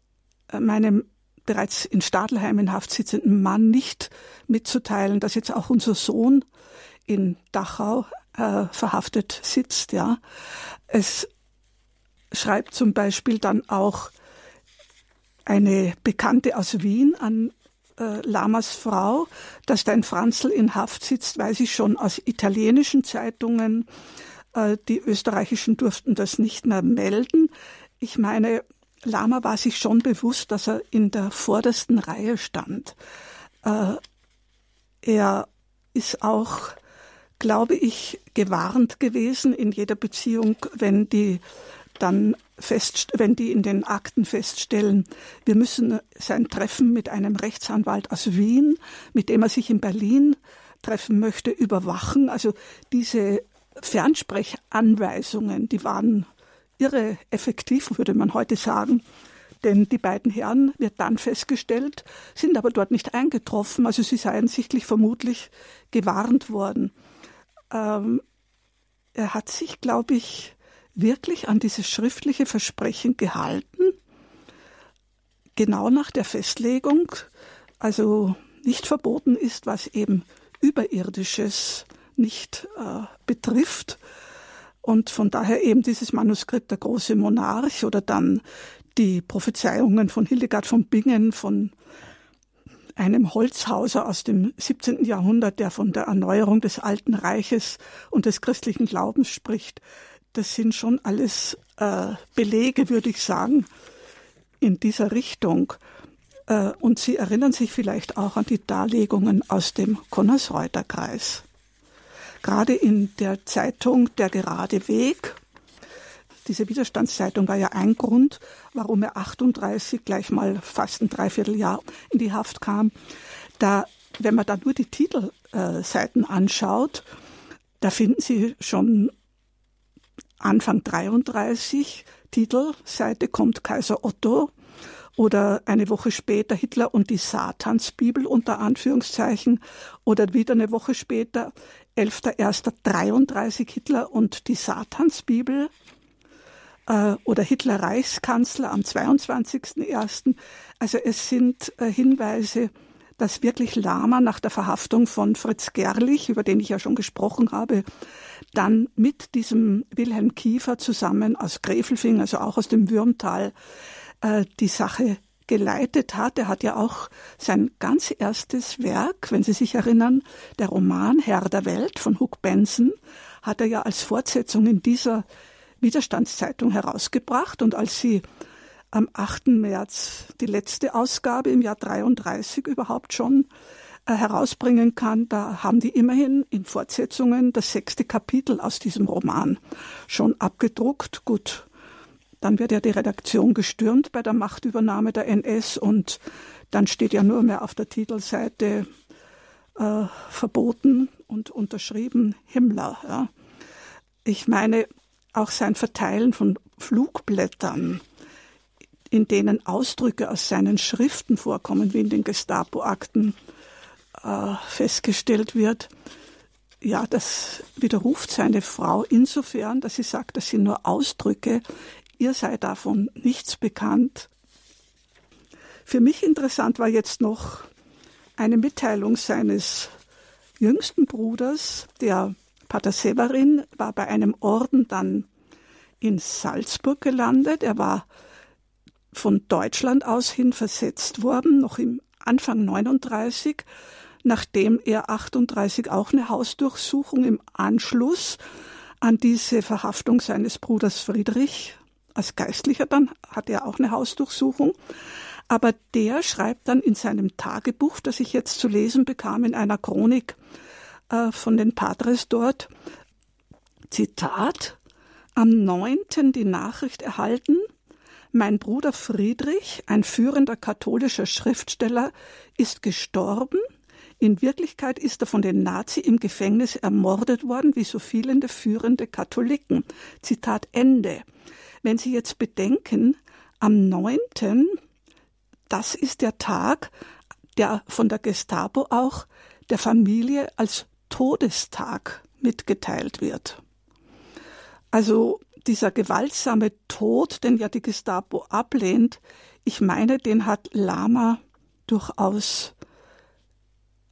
B: meinem bereits in Stadelheim in Haft sitzenden Mann nicht mitzuteilen, dass jetzt auch unser Sohn in Dachau äh, verhaftet sitzt. Ja, es schreibt zum Beispiel dann auch eine Bekannte aus Wien an äh, Lamas Frau, dass dein Franzl in Haft sitzt, weiß ich schon aus italienischen Zeitungen. Äh, die österreichischen durften das nicht mehr melden. Ich meine, Lama war sich schon bewusst, dass er in der vordersten Reihe stand. Äh, er ist auch, glaube ich, gewarnt gewesen in jeder Beziehung, wenn die dann fest, wenn die in den Akten feststellen, wir müssen sein Treffen mit einem Rechtsanwalt aus Wien, mit dem er sich in Berlin treffen möchte, überwachen. Also diese Fernsprechanweisungen, die waren irre effektiv, würde man heute sagen. Denn die beiden Herren, wird dann festgestellt, sind aber dort nicht eingetroffen. Also sie seien sichtlich vermutlich gewarnt worden. Ähm, er hat sich, glaube ich, wirklich an dieses schriftliche Versprechen gehalten, genau nach der Festlegung, also nicht verboten ist, was eben Überirdisches nicht äh, betrifft, und von daher eben dieses Manuskript Der große Monarch oder dann die Prophezeiungen von Hildegard von Bingen, von einem Holzhauser aus dem 17. Jahrhundert, der von der Erneuerung des Alten Reiches und des christlichen Glaubens spricht. Das sind schon alles äh, Belege, würde ich sagen, in dieser Richtung. Äh, und Sie erinnern sich vielleicht auch an die Darlegungen aus dem Konnersreuter Kreis gerade in der Zeitung Der gerade Weg diese Widerstandszeitung war ja ein Grund, warum er 38 gleich mal fast ein Dreivierteljahr in die Haft kam. Da, wenn man da nur die Titelseiten anschaut, da finden Sie schon Anfang 33 Titelseite kommt Kaiser Otto oder eine Woche später Hitler und die Satansbibel unter Anführungszeichen oder wieder eine Woche später 11.01.33 Hitler und die Satansbibel äh, oder Hitler Reichskanzler am 22.01. Also es sind äh, Hinweise, dass wirklich Lama nach der Verhaftung von Fritz Gerlich, über den ich ja schon gesprochen habe, dann mit diesem Wilhelm Kiefer zusammen aus Gräfelfing, also auch aus dem Würmtal, äh, die Sache geleitet hat. Er hat ja auch sein ganz erstes Werk, wenn Sie sich erinnern, der Roman Herr der Welt von Hook Benson, hat er ja als Fortsetzung in dieser Widerstandszeitung herausgebracht. Und als sie am 8. März die letzte Ausgabe im Jahr 33 überhaupt schon äh, herausbringen kann, da haben die immerhin in Fortsetzungen das sechste Kapitel aus diesem Roman schon abgedruckt. Gut, dann wird ja die Redaktion gestürmt bei der Machtübernahme der NS und dann steht ja nur mehr auf der Titelseite äh, verboten und unterschrieben Himmler. Ja. Ich meine, auch sein Verteilen von Flugblättern, in denen Ausdrücke aus seinen Schriften vorkommen, wie in den Gestapo-Akten äh, festgestellt wird, ja, das widerruft seine Frau insofern, dass sie sagt, das sind nur Ausdrücke, Ihr sei davon nichts bekannt. Für mich interessant war jetzt noch eine Mitteilung seines jüngsten Bruders, der Pater Severin, war bei einem Orden dann in Salzburg gelandet. Er war von Deutschland aus hin versetzt worden, noch im Anfang 39, nachdem er 38 auch eine Hausdurchsuchung im Anschluss an diese Verhaftung seines Bruders Friedrich als Geistlicher dann hat er auch eine Hausdurchsuchung. Aber der schreibt dann in seinem Tagebuch, das ich jetzt zu lesen bekam, in einer Chronik äh, von den Padres dort, Zitat, am 9. die Nachricht erhalten, mein Bruder Friedrich, ein führender katholischer Schriftsteller, ist gestorben. In Wirklichkeit ist er von den Nazi im Gefängnis ermordet worden, wie so viele führende Katholiken. Zitat Ende. Wenn Sie jetzt bedenken, am 9., das ist der Tag, der von der Gestapo auch der Familie als Todestag mitgeteilt wird. Also dieser gewaltsame Tod, den ja die Gestapo ablehnt, ich meine, den hat Lama durchaus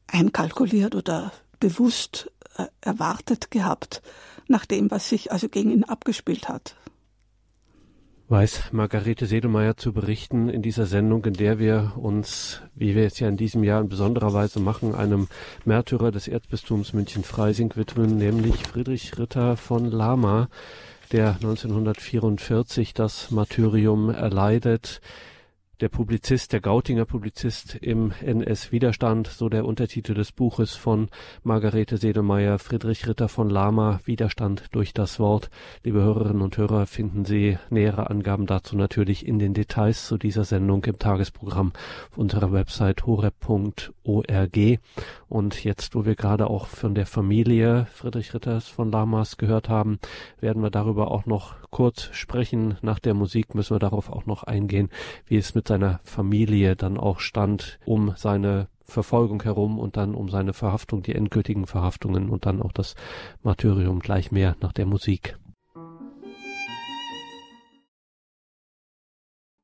B: einkalkuliert oder bewusst äh, erwartet gehabt, nach dem, was sich also gegen ihn abgespielt hat
C: weiß Margarete Sedelmeier zu berichten in dieser Sendung, in der wir uns, wie wir es ja in diesem Jahr in besonderer Weise machen, einem Märtyrer des Erzbistums München-Freising widmen, nämlich Friedrich Ritter von Lama, der 1944 das Martyrium erleidet der Publizist, der Gautinger Publizist im NS-Widerstand, so der Untertitel des Buches von Margarete Sedelmeier, Friedrich Ritter von Lama, Widerstand durch das Wort. Liebe Hörerinnen und Hörer, finden Sie nähere Angaben dazu natürlich in den Details zu dieser Sendung im Tagesprogramm auf unserer Website horeb.org. Und jetzt, wo wir gerade auch von der Familie Friedrich Ritters von Lamas gehört haben, werden wir darüber auch noch kurz sprechen. Nach der Musik müssen wir darauf auch noch eingehen, wie es mit seiner Familie dann auch stand, um seine Verfolgung herum und dann um seine Verhaftung, die endgültigen Verhaftungen und dann auch das Martyrium gleich mehr nach der Musik.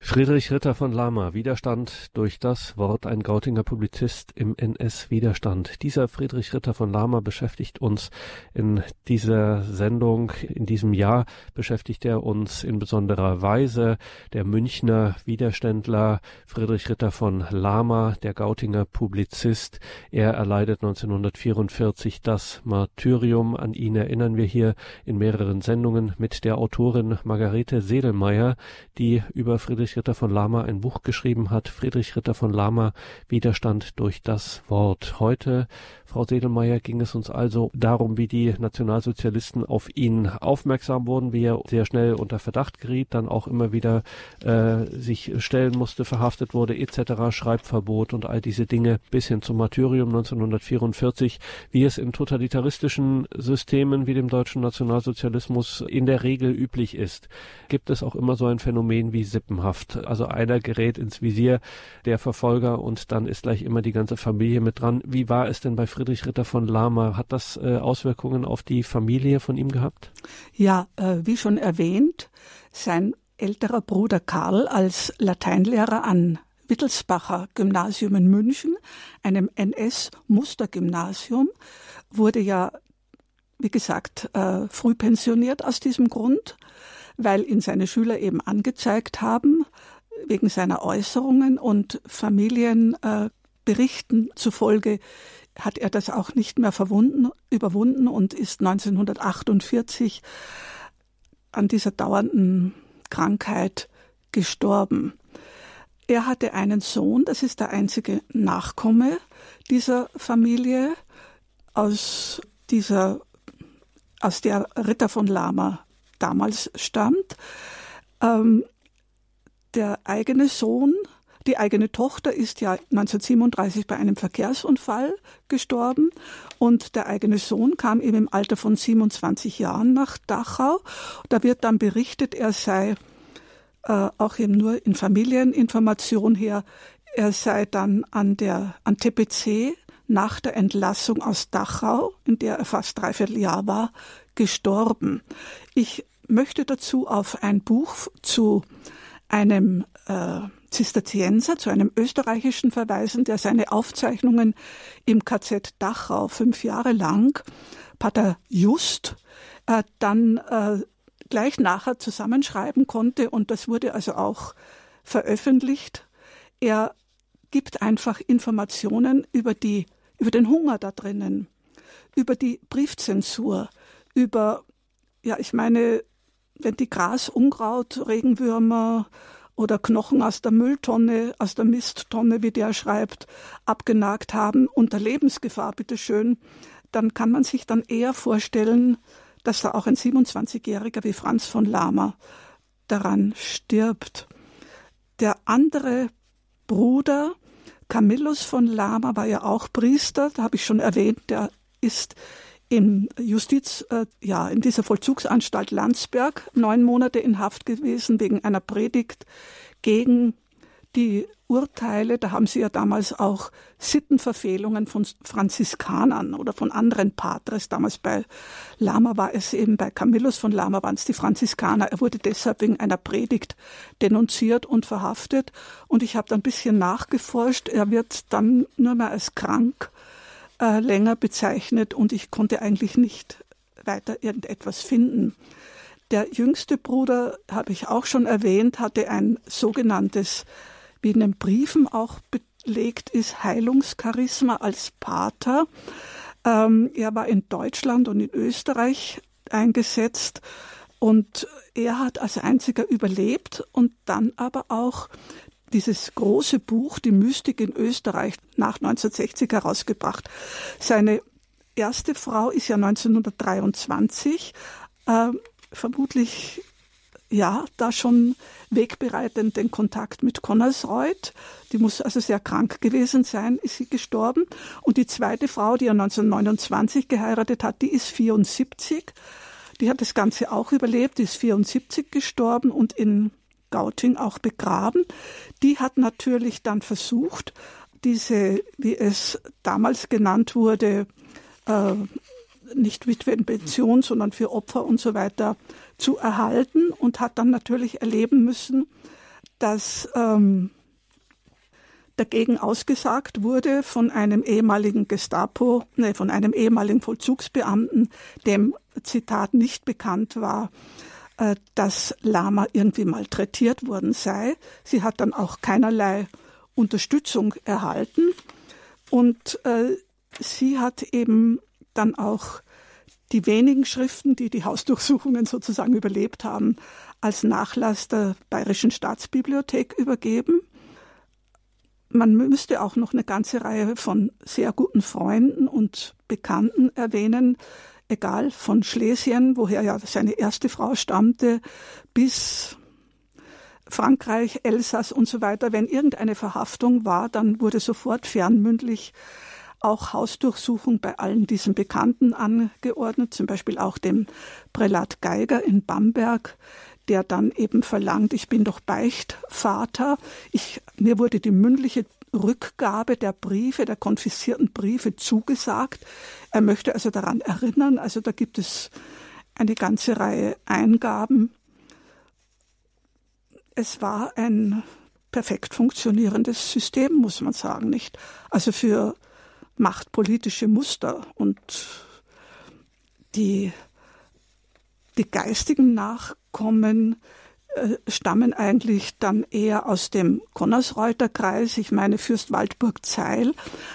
C: Friedrich Ritter von Lama, Widerstand durch das Wort, ein Gautinger Publizist im NS-Widerstand. Dieser Friedrich Ritter von Lama beschäftigt uns in dieser Sendung, in diesem Jahr beschäftigt er uns in besonderer Weise. Der Münchner Widerständler Friedrich Ritter von Lama, der Gautinger Publizist. Er erleidet 1944 das Martyrium. An ihn erinnern wir hier in mehreren Sendungen mit der Autorin Margarete Sedelmeier, die über Friedrich Ritter von Lama ein Buch geschrieben hat, Friedrich Ritter von Lama, Widerstand durch das Wort. Heute, Frau Sedelmeier, ging es uns also darum, wie die Nationalsozialisten auf ihn aufmerksam wurden, wie er sehr schnell unter Verdacht geriet, dann auch immer wieder äh, sich stellen musste, verhaftet wurde etc., Schreibverbot und all diese Dinge bis hin zum Martyrium 1944, wie es in totalitaristischen Systemen wie dem deutschen Nationalsozialismus in der Regel üblich ist. Gibt es auch immer so ein Phänomen wie Sippenhaft. Also einer gerät ins Visier der Verfolger und dann ist gleich immer die ganze Familie mit dran. Wie war es denn bei Friedrich Ritter von Lama? Hat das äh, Auswirkungen auf die Familie von ihm gehabt?
B: Ja, äh, wie schon erwähnt, sein älterer Bruder Karl als Lateinlehrer an Wittelsbacher Gymnasium in München, einem NS-Mustergymnasium, wurde ja, wie gesagt, äh, früh pensioniert aus diesem Grund, weil ihn seine Schüler eben angezeigt haben, wegen seiner Äußerungen und Familienberichten äh, zufolge hat er das auch nicht mehr überwunden und ist 1948 an dieser dauernden Krankheit gestorben. Er hatte einen Sohn, das ist der einzige Nachkomme dieser Familie, aus dieser, aus der Ritter von Lama damals stammt. Ähm, der eigene Sohn, die eigene Tochter ist ja 1937 bei einem Verkehrsunfall gestorben und der eigene Sohn kam eben im Alter von 27 Jahren nach Dachau. Da wird dann berichtet, er sei äh, auch eben nur in Familieninformation her, er sei dann an der an TPC nach der Entlassung aus Dachau, in der er fast dreiviertel Jahr war, gestorben. Ich möchte dazu auf ein Buch zu einem äh, Zisterzienser, zu einem österreichischen verweisen, der seine Aufzeichnungen im KZ Dachau fünf Jahre lang, Pater Just, äh, dann äh, gleich nachher zusammenschreiben konnte und das wurde also auch veröffentlicht. Er gibt einfach Informationen über die über den Hunger da drinnen, über die Briefzensur, über ja, ich meine, wenn die Gras, Unkraut, Regenwürmer oder Knochen aus der Mülltonne, aus der Misttonne, wie der schreibt, abgenagt haben, unter Lebensgefahr, bitteschön, dann kann man sich dann eher vorstellen, dass da auch ein 27-Jähriger wie Franz von Lama daran stirbt. Der andere Bruder, Camillus von Lama, war ja auch Priester, da habe ich schon erwähnt, der ist in Justiz, äh, ja, in dieser Vollzugsanstalt Landsberg neun Monate in Haft gewesen wegen einer Predigt gegen die Urteile, da haben sie ja damals auch Sittenverfehlungen von Franziskanern oder von anderen Patres. Damals bei Lama war es eben, bei Camillus von Lama waren es die Franziskaner. Er wurde deshalb wegen einer Predigt denunziert und verhaftet. Und ich habe da ein bisschen nachgeforscht. Er wird dann nur mehr als krank äh, länger bezeichnet und ich konnte eigentlich nicht weiter irgendetwas finden. Der jüngste Bruder, habe ich auch schon erwähnt, hatte ein sogenanntes wie in den Briefen auch belegt ist, Heilungscharisma als Pater. Ähm, er war in Deutschland und in Österreich eingesetzt und er hat als einziger überlebt und dann aber auch dieses große Buch, die Mystik in Österreich, nach 1960 herausgebracht. Seine erste Frau ist ja 1923, äh, vermutlich ja, da schon wegbereitend den Kontakt mit Connersreuth. Die muss also sehr krank gewesen sein, ist sie gestorben. Und die zweite Frau, die er 1929 geheiratet hat, die ist 74. Die hat das Ganze auch überlebt, die ist 74 gestorben und in Gauting auch begraben. Die hat natürlich dann versucht, diese, wie es damals genannt wurde, äh, nicht Witwenpension, sondern für Opfer und so weiter zu erhalten und hat dann natürlich erleben müssen, dass ähm, dagegen ausgesagt wurde von einem ehemaligen Gestapo, nee, von einem ehemaligen Vollzugsbeamten, dem Zitat nicht bekannt war, dass Lama irgendwie malträtiert worden sei. Sie hat dann auch keinerlei Unterstützung erhalten und äh, sie hat eben dann auch die wenigen Schriften, die die Hausdurchsuchungen sozusagen überlebt haben, als Nachlass der Bayerischen Staatsbibliothek übergeben. Man müsste auch noch eine ganze Reihe von sehr guten Freunden und Bekannten erwähnen, egal von Schlesien, woher ja seine erste Frau stammte, bis Frankreich, Elsass und so weiter. Wenn irgendeine Verhaftung war, dann wurde sofort fernmündlich auch Hausdurchsuchung bei allen diesen Bekannten angeordnet, zum Beispiel auch dem Prälat Geiger in Bamberg, der dann eben verlangt, ich bin doch Beichtvater. Ich, mir wurde die mündliche Rückgabe der Briefe, der konfiszierten Briefe zugesagt. Er möchte also daran erinnern. Also da gibt es eine ganze Reihe Eingaben. Es war ein perfekt funktionierendes System, muss man sagen, nicht? Also für machtpolitische Muster und die, die geistigen Nachkommen stammen eigentlich dann eher aus dem Konnersreuter-Kreis. Ich meine, Fürst Waldburg Zeil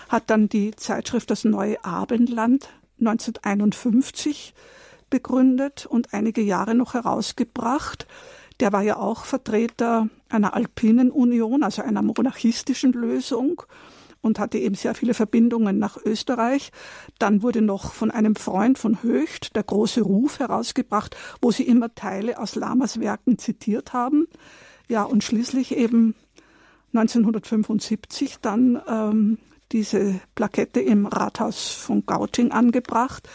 B: hat dann die Zeitschrift Das Neue Abendland 1951 begründet und einige Jahre noch herausgebracht. Der war ja auch Vertreter einer Alpinen Union, also einer monarchistischen Lösung und hatte eben sehr viele Verbindungen nach Österreich. Dann wurde noch von einem Freund von Höcht der große Ruf herausgebracht, wo sie immer Teile aus Lamas Werken zitiert haben. Ja, und schließlich eben 1975 dann ähm, diese Plakette im Rathaus von Gauting angebracht,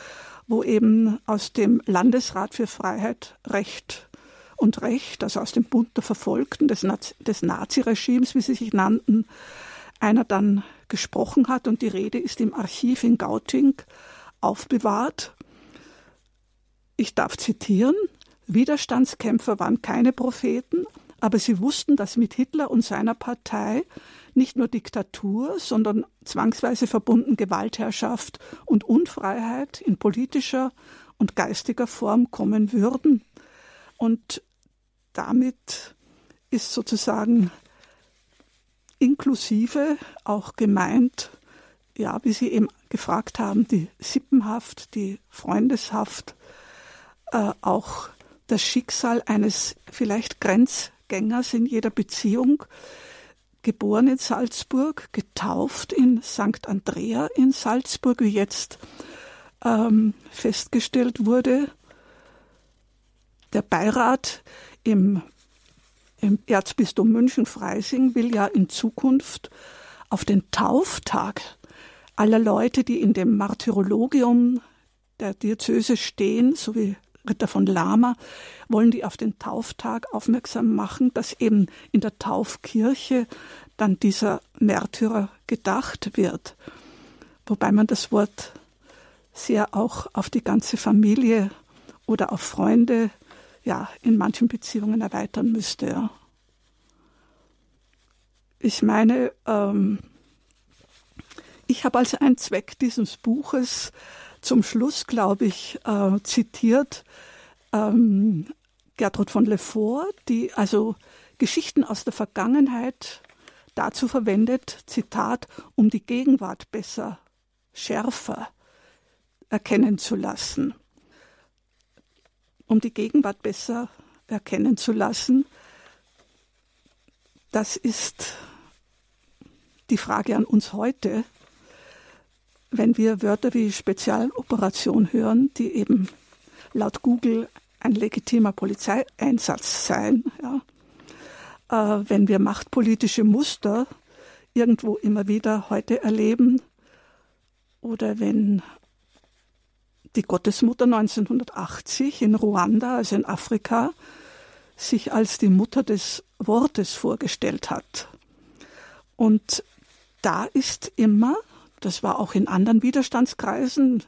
B: wo eben aus dem Landesrat für Freiheit, Recht und Recht, also aus dem Bund der Verfolgten des, Nazi des Naziregimes, wie sie sich nannten, einer dann gesprochen hat und die Rede ist im Archiv in Gauting aufbewahrt. Ich darf zitieren, Widerstandskämpfer waren keine Propheten, aber sie wussten, dass mit Hitler und seiner Partei nicht nur Diktatur, sondern zwangsweise verbunden Gewaltherrschaft und Unfreiheit in politischer und geistiger Form kommen würden. Und damit ist sozusagen inklusive auch gemeint, ja, wie Sie eben gefragt haben, die Sippenhaft, die Freundeshaft, äh, auch das Schicksal eines vielleicht Grenzgängers in jeder Beziehung, geboren in Salzburg, getauft in St. Andrea in Salzburg, wie jetzt ähm, festgestellt wurde. Der Beirat im im Erzbistum München-Freising will ja in Zukunft auf den Tauftag aller Leute, die in dem Martyrologium der Diözese stehen, so wie Ritter von Lama, wollen die auf den Tauftag aufmerksam machen, dass eben in der Taufkirche dann dieser Märtyrer gedacht wird. Wobei man das Wort sehr auch auf die ganze Familie oder auf Freunde ja, in manchen Beziehungen erweitern müsste. Ich meine, ähm, ich habe als einen Zweck dieses Buches zum Schluss, glaube ich, äh, zitiert ähm, Gertrud von Lefort, die also Geschichten aus der Vergangenheit dazu verwendet, Zitat, um die Gegenwart besser, schärfer erkennen zu lassen um die Gegenwart besser erkennen zu lassen. Das ist die Frage an uns heute, wenn wir Wörter wie Spezialoperation hören, die eben laut Google ein legitimer Polizeieinsatz seien. Ja. Äh, wenn wir machtpolitische Muster irgendwo immer wieder heute erleben oder wenn die Gottesmutter 1980 in Ruanda, also in Afrika, sich als die Mutter des Wortes vorgestellt hat. Und da ist immer, das war auch in anderen Widerstandskreisen,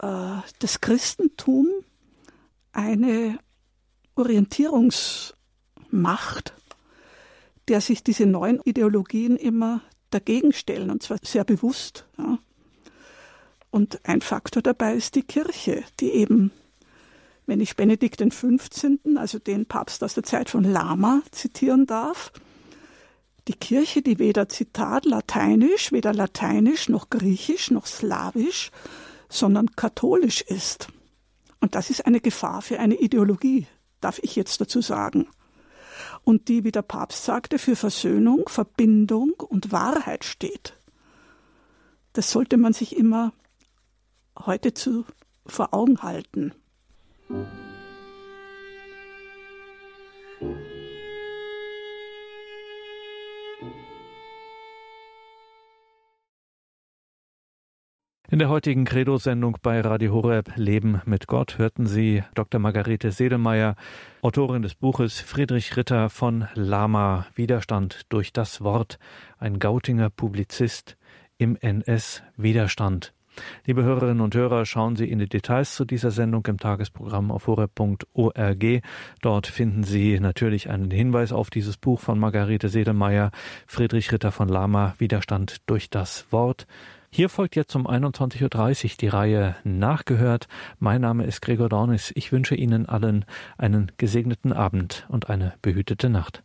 B: äh, das Christentum eine Orientierungsmacht, der sich diese neuen Ideologien immer dagegen stellen, und zwar sehr bewusst. Ja. Und ein Faktor dabei ist die Kirche, die eben, wenn ich Benedikt XV., also den Papst aus der Zeit von Lama, zitieren darf, die Kirche, die weder Zitat lateinisch, weder lateinisch noch griechisch noch slawisch, sondern katholisch ist. Und das ist eine Gefahr für eine Ideologie, darf ich jetzt dazu sagen. Und die, wie der Papst sagte, für Versöhnung, Verbindung und Wahrheit steht. Das sollte man sich immer heute zu, vor Augen halten.
A: In der heutigen Credo-Sendung bei Radio Horeb Leben mit Gott hörten Sie Dr. Margarete Sedelmeier, Autorin des Buches Friedrich Ritter von Lama, Widerstand durch das Wort, ein Gautinger Publizist im NS Widerstand. Liebe Hörerinnen und Hörer, schauen Sie in die Details zu dieser Sendung im Tagesprogramm auf horeb.org. Dort finden Sie natürlich einen Hinweis auf dieses Buch von Margarete Sedelmeier, Friedrich Ritter von Lama, Widerstand durch das Wort. Hier folgt jetzt um 21.30 Uhr die Reihe Nachgehört. Mein Name ist Gregor Dornis. Ich wünsche Ihnen allen einen gesegneten Abend und eine behütete Nacht.